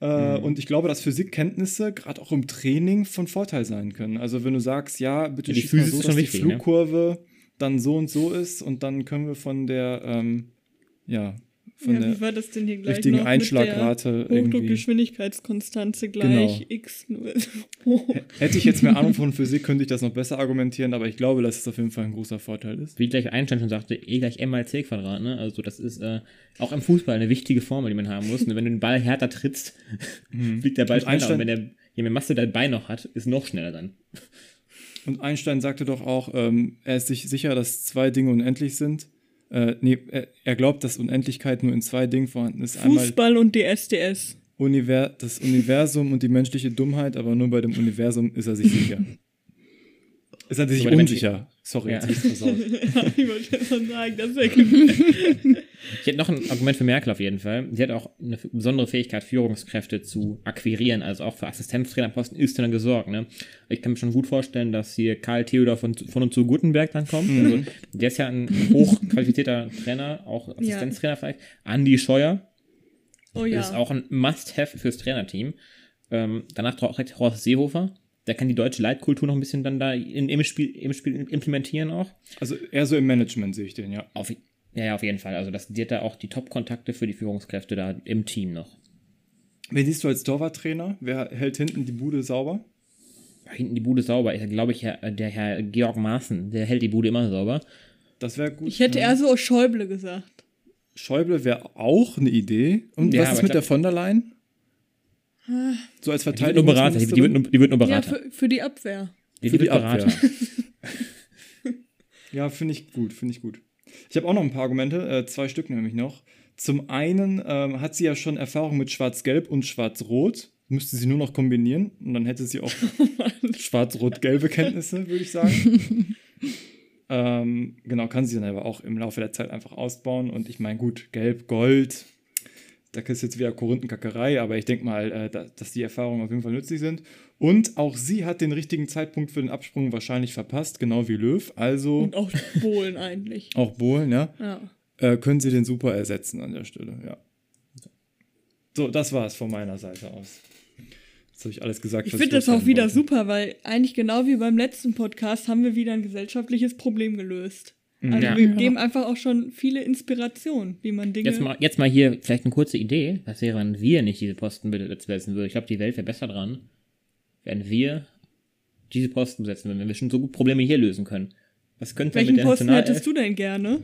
Äh, Mhm. Und ich glaube, dass Physikkenntnisse gerade auch im Training von Vorteil sein können. Also wenn du sagst, ja, bitte Ja, die schieß so, dass schon die wichtig, ne? Flugkurve dann so und so ist und dann können wir von der, ähm, ja, von Ja, wie der war das denn hier gleich richtigen noch Einschlagrate. Hochdruckgeschwindigkeitskonstanze gleich Genau. x. Hätte ich jetzt mehr Ahnung von Physik, könnte ich das noch besser argumentieren, aber ich glaube, dass es auf jeden Fall ein großer Vorteil ist. Wie gleich Einstein schon sagte, E gleich M mal C Quadrat, ne? Also das ist äh, auch im Fußball eine wichtige Formel, die man haben muss. Und wenn du den Ball härter trittst, fliegt der Ball Und schneller. Einstein- Und wenn der, je mehr Masse der Bein noch hat, ist noch schneller dann. Und Einstein sagte doch auch, ähm, er ist sich sicher, dass zwei Dinge unendlich sind. Äh, nee, er, glaubt, dass Unendlichkeit nur in zwei Dingen vorhanden ist. Einmal Fußball und DSDS. Univer das Universum und die menschliche Dummheit, aber nur bei dem Universum ist er sich sicher. Ist er sich unsicher. Sorry, Ja. jetzt ich's versaut. ich wollte schon sagen, das wäre Ich hätte noch ein Argument für Merkel auf jeden Fall. Sie hat auch eine besondere Fähigkeit, Führungskräfte zu akquirieren, also auch für Assistenztrainerposten ist dann gesorgt. Ne? Ich kann mir schon gut vorstellen, dass hier Karl Theodor von, von und zu Gutenberg dann kommt. Mhm. Also, der ist ja ein hochqualifizierter Trainer, auch Assistenztrainer vielleicht. Andi Scheuer Oh ja. ist auch ein Must-Have fürs Trainerteam. Ähm, danach direkt Horst Seehofer. Der kann die deutsche Leitkultur noch ein bisschen dann da in, im, Spiel, im Spiel implementieren auch. Also eher so im Management sehe ich den, ja. Auf, ja, ja, auf jeden Fall. Also das, hat da auch die Top-Kontakte für die Führungskräfte da im Team noch. Wen siehst du als Torwarttrainer? Wer hält hinten die Bude sauber? Hinten die Bude sauber. Ich glaube ich, Herr, der Herr Georg Maaßen, der hält die Bude immer sauber. Das wäre gut. ich hätte ja. eher so Schäuble gesagt. Schäuble wäre auch eine Idee. Und Ja, was ist mit ich der glaub- von der Leyen? So als Die wird nur Berater. Die, die, wird nur, die wird nur Ja, Berater. für, für die Abwehr. die, für die wird Berater. Abwehr. Ja, finde ich gut, finde ich gut. Ich habe auch noch ein paar Argumente, äh, zwei Stück nämlich noch. Zum einen ähm, hat sie ja schon Erfahrung mit Schwarz-Gelb und Schwarz-Rot. Müsste sie nur noch kombinieren und dann hätte sie auch schwarz-rot-gelbe Kenntnisse, würde ich sagen. ähm, genau, kann sie dann aber auch im Laufe der Zeit einfach ausbauen. Und ich meine, gut, Gelb, Gold, da ist jetzt wieder Korinthenkackerei, aber ich denke mal, äh, da, dass die Erfahrungen auf jeden Fall nützlich sind. Und auch sie hat den richtigen Zeitpunkt für den Absprung wahrscheinlich verpasst, genau wie Löw. Also Und auch Bohlen eigentlich. auch Bohlen, ja. Ja. Äh, können sie den super ersetzen an der Stelle, ja. So, das war's von meiner Seite aus. Jetzt habe ich alles gesagt. Ich finde das auch wieder wollte. super, weil eigentlich genau wie beim letzten Podcast haben wir wieder ein gesellschaftliches Problem gelöst. Also Ja. wir geben einfach auch schon viele Inspirationen, wie man Dinge. Jetzt mal, jetzt mal hier vielleicht eine kurze Idee. Was wäre, wenn wir nicht diese Posten besetzen würden? Ich glaube, die Welt wäre besser dran, wenn wir diese Posten besetzen würden, wenn wir schon so gut Probleme hier lösen können. Was könnte Welchen mit der Posten hättest du denn gerne?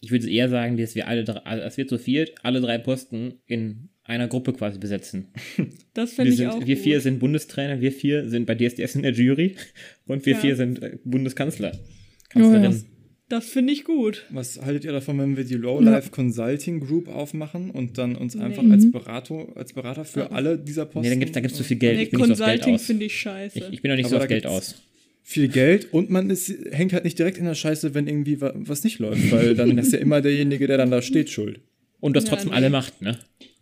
Ich würde eher sagen, dass wir alle drei, also es wird so viel, alle drei Posten in einer Gruppe quasi besetzen. Das Wir, fände ich sind, auch wir vier gut. sind Bundestrainer, wir vier sind bei DSDS in der Jury und wir Ja. vier sind äh, Bundeskanzler. Oh ja. Das finde ich gut. Was haltet ihr davon, wenn wir die Low Life Consulting Group aufmachen und dann uns einfach Nee. als Berater, als Berater für Oh. alle dieser Posten? Nee, dann gibt's, da gibt's zu viel Geld. Nee, ich bin so Consulting aus. finde ich scheiße. Ich, ich bin auch nicht Aber so da aufs Geld aus. viel Geld und man ist, hängt halt nicht direkt in der Scheiße, wenn irgendwie wa- was nicht läuft, weil dann ist ja immer derjenige, der dann da steht, schuld. Und das Ja, trotzdem nee. alle macht, ne?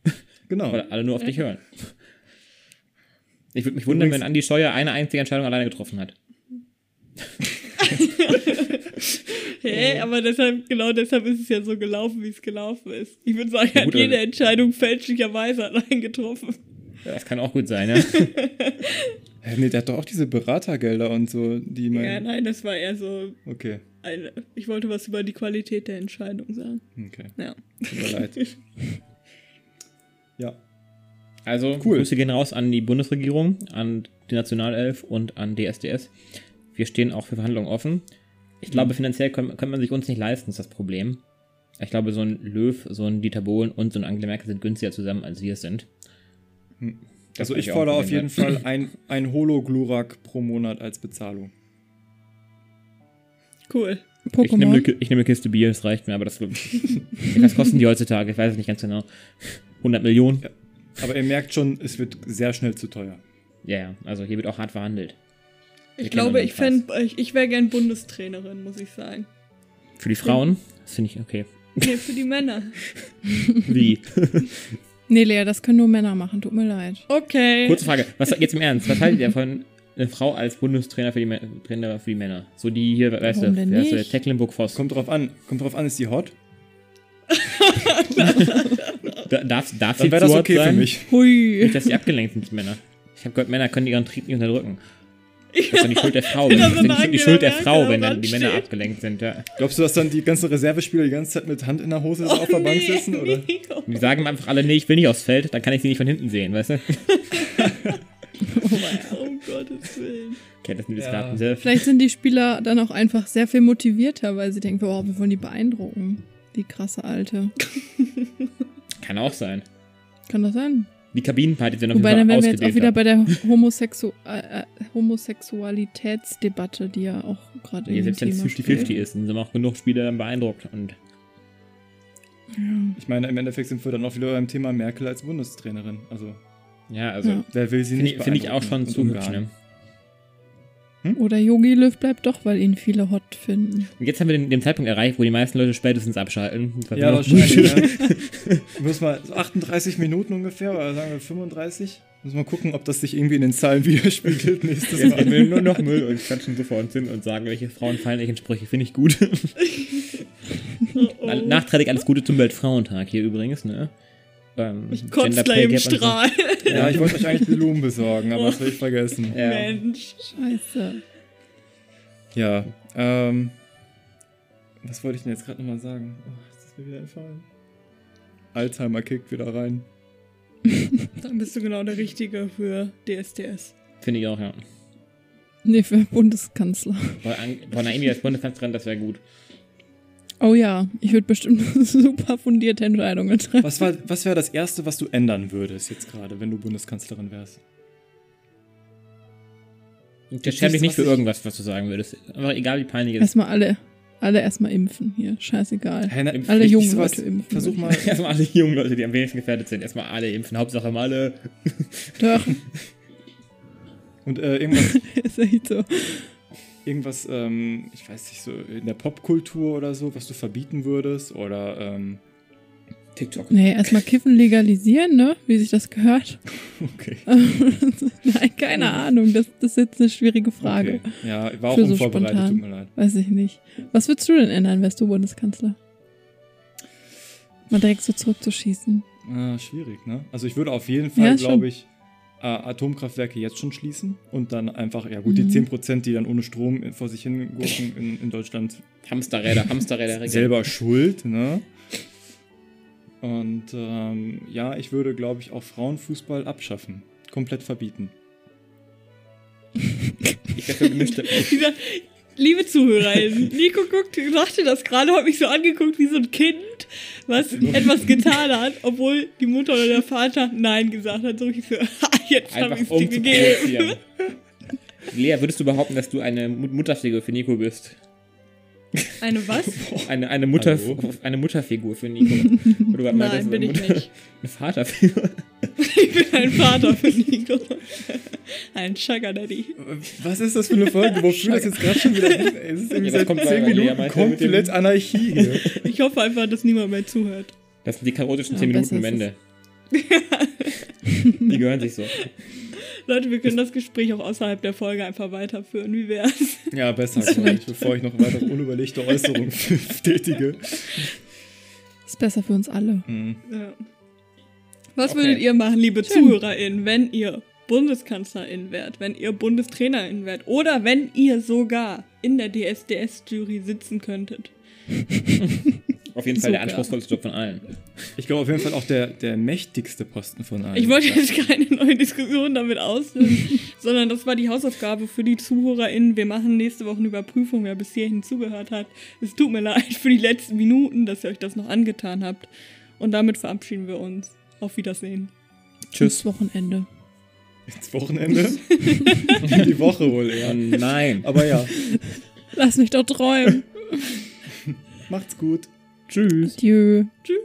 Genau. Weil alle nur auf dich hören. Ich würde mich wundern, Übrigens- wenn Andi Scheuer eine einzige Entscheidung alleine getroffen hat. Hä, aber deshalb, genau deshalb ist es ja so gelaufen, wie es gelaufen ist. Ich würde sagen, er Ja, hat gut, jede Entscheidung fälschlicherweise allein getroffen. Das kann auch gut sein, ne? Hä, nee, der hat doch auch diese Beratergelder und so, die man. Ja, nein, das war eher so Okay, eine. Ich wollte was über die Qualität der Entscheidung sagen. okay. Ja. Tut mir leid. Ja. Also, Cool. Grüße gehen raus an die Bundesregierung, an die Nationalelf und an DSDS. Wir stehen auch für Verhandlungen offen. Ich glaube, finanziell kann, kann man sich uns nicht leisten, ist das Problem. Ich glaube, so ein Löw, so ein Dieter Bohlen und so ein Angela Merkel sind günstiger zusammen, als wir es sind. Das Also könnte ich fordere auf jeden. Fall ein, ein Holo-Glurak pro Monat als Bezahlung. Cool. Ich nehme, eine, Pokémon. Ich nehme eine Kiste Bier, das reicht mir, aber das Was kosten die heutzutage? Ich weiß es nicht ganz genau. 100 Millionen? Ja. Aber ihr merkt schon, es wird sehr schnell zu teuer. Ja, ja, also hier wird auch hart verhandelt. Ich glaube, ich, fänd, ich, ich wäre gern Bundestrainerin, muss ich sagen. Für die Frauen? Das finde ich okay. Nee, für die Männer. Wie? Nee, Lea, das können nur Männer machen, tut mir leid. Okay. Kurze Frage, was jetzt im Ernst? Was haltet ihr von einer Frau als Bundestrainer für die, Trainer für die Männer? So die hier, weißt du, Warum denn ist der nicht? Tecklenburg-Voss. Kommt drauf an. Kommt drauf an, ist die hot? Da, darf, darf Dann sie wäre das okay sein? für mich. Hui. Nicht, dass sie abgelenkt sind, die Männer. Ich habe gehört, Männer können ihren Trieb nicht unterdrücken. Das ist doch die Schuld der Frau. Das ist eine die, Schuld der Frau, wenn dann die Männer abgelenkt sind. Ja. Glaubst du, dass dann die ganzen Reservespieler die ganze Zeit mit Hand in der Hose so auf der Bank sitzen? Oder? nee. Die sagen einfach alle, nee, ich will nicht aufs Feld, dann kann ich sie nicht von hinten sehen, weißt du? Um Gottes Willen. Okay, das sind die Ja. Vielleicht sind die Spieler dann auch einfach sehr viel motivierter, weil sie denken, oh, wir wollen die beeindrucken. Die krasse Alte. Kann auch sein. Kann das sein? Die Kabinenpartys sind auf Wobei, jeden dann Fall wären wir jetzt auch ausgedehnter. wieder bei der Homosexu äh, äh, Homosexualitätsdebatte, die ja auch gerade im selbst wenn es Thema 50-50 spielt. ist, dann sind auch genug Spieler dann beeindruckt. Und Ja. Ich meine, im Endeffekt sind wir dann auch wieder beim Thema Merkel als Bundestrainerin. Also, ja, also Ja. wer will sie finde nicht ich, find ich auch schon zu hübsch. umgarnen? Ne? Oder Yogi Löw bleibt doch, weil ihn viele hot finden. Und jetzt haben wir den, den Zeitpunkt erreicht, wo die meisten Leute spätestens abschalten. wir Ja, wahrscheinlich. ja. Muss mal so 38 Minuten ungefähr, oder sagen wir 35? Muss mal gucken, ob das sich irgendwie in den Zahlen widerspiegelt nächstes Jetzt Mal. wir nur noch Müll und quatschen so vor uns hin und sagen, welche frauenfeindlichen Sprüche finde ich gut. Oh. Nachträglich alles Gute zum Weltfrauentag hier übrigens, ne? Ähm, Ich kotze Gender gleich Pay im Gap so. Strahl. Ja, ich wollte euch eigentlich Blumen besorgen, aber das habe ich vergessen. Ja. Mensch. Scheiße. Ja, ähm. Was wollte ich denn jetzt gerade nochmal sagen? Oh, ist mir wieder entfallen. Alzheimer kickt wieder rein. Dann bist du genau der Richtige für DSDS. Finde ich auch, ja. Nee, für Bundeskanzler. Von, An- von Naomi als Bundeskanzlerin, das wäre gut. Oh ja, ich würde bestimmt super fundierte Entscheidungen treffen. Was, war, was wäre das Erste, was du ändern würdest jetzt gerade, wenn du Bundeskanzlerin wärst? Schäme mich nicht für irgendwas, was du sagen würdest. Aber egal, wie peinlich es ist. Erstmal alle, alle erstmal impfen hier. Scheißegal. Hey, na, Alle vielleicht jungen Leute impfen. Versuch mal. Erstmal alle jungen Leute, die am wenigsten gefährdet sind. Erstmal alle impfen. Hauptsache mal alle. Doch, Und äh, irgendwas, ist echt so. Irgendwas ähm, ich weiß nicht, so in der Popkultur oder so, was du verbieten würdest? Oder, ähm, TikTok. Nee, erstmal Kiffen legalisieren, ne? Wie sich das gehört. okay. Nein, keine Ahnung. Das, das ist jetzt eine schwierige Frage. okay. Ja, war auch Für so unvorbereitet, spontan. tut mir leid. Weiß ich nicht. Was würdest du denn ändern, wärst du Bundeskanzler? Mal direkt so zurückzuschießen. Ah, schwierig, ne? Also ich würde auf jeden Fall, Ja, glaube ich, äh, Atomkraftwerke jetzt schon schließen und dann einfach, ja gut, die Mhm. 10%, die dann ohne Strom vor sich hin gurken in, in Deutschland, Hamsterräder, Hamsterräder. selber schuld, ne? Und ähm, ja, ich würde, glaube ich, auch Frauenfußball abschaffen. Komplett verbieten. Ich dafür gemischte. Liebe ZuhörerInnen, Nico guckt, sagte das gerade, hat mich so angeguckt wie so ein Kind, was etwas getan hat, obwohl die Mutter oder der Vater Nein gesagt hat. So richtig so, jetzt habe ich es dir gegeben. Lea, würdest du behaupten, dass du eine Mut- Mutterfigur für Nico bist? Eine was? Eine, eine, Mutter, Hallo? eine Mutterfigur für Nico? Oder du meinst, Nein, bin ich Mutter- nicht. Eine Vaterfigur? Ich bin ein Vater für Nico. Ein Sugar Daddy. Was ist das für eine Folge? Wo führt das jetzt gerade schon wieder hin? Es ist irgendwie Ja, seit kommt, 10 weil Lea Minuten komplett Anarchie hier. Ich hoffe einfach, dass niemand mehr zuhört. Das sind die chaotischen Ja, 10 besser Minuten am Ende. die gehören sich so. Leute, wir können das Gespräch auch außerhalb der Folge einfach weiterführen. Wie wär's? Ja, besser, ich, bevor ich noch weitere unüberlegte Äußerungen tätige. Ist besser für uns alle. Hm. Ja. Was Okay. würdet ihr machen, liebe Schön. ZuhörerInnen, wenn ihr BundeskanzlerInnen wärt, wenn ihr BundestrainerInnen wärt oder wenn ihr sogar in der DSDS-Jury sitzen könntet? Auf jeden Fall der Sogar. anspruchsvollste Job von allen. Ich glaube auf jeden Fall auch der, der mächtigste Posten von allen. Ich wollte jetzt keine neue Diskussion damit auslösen, sondern das war die Hausaufgabe für die ZuhörerInnen. Wir machen nächste Woche eine Überprüfung, wer bis hierhin zugehört hat. Es tut mir leid für die letzten Minuten, dass ihr euch das noch angetan habt. Und damit verabschieden wir uns. Auf Wiedersehen. Tschüss. Wochenende. Ins Wochenende. In die Woche wohl Oh eher. nein. Aber ja, Lass mich doch träumen. macht's gut. Tschüss. Adieu. Tschüss.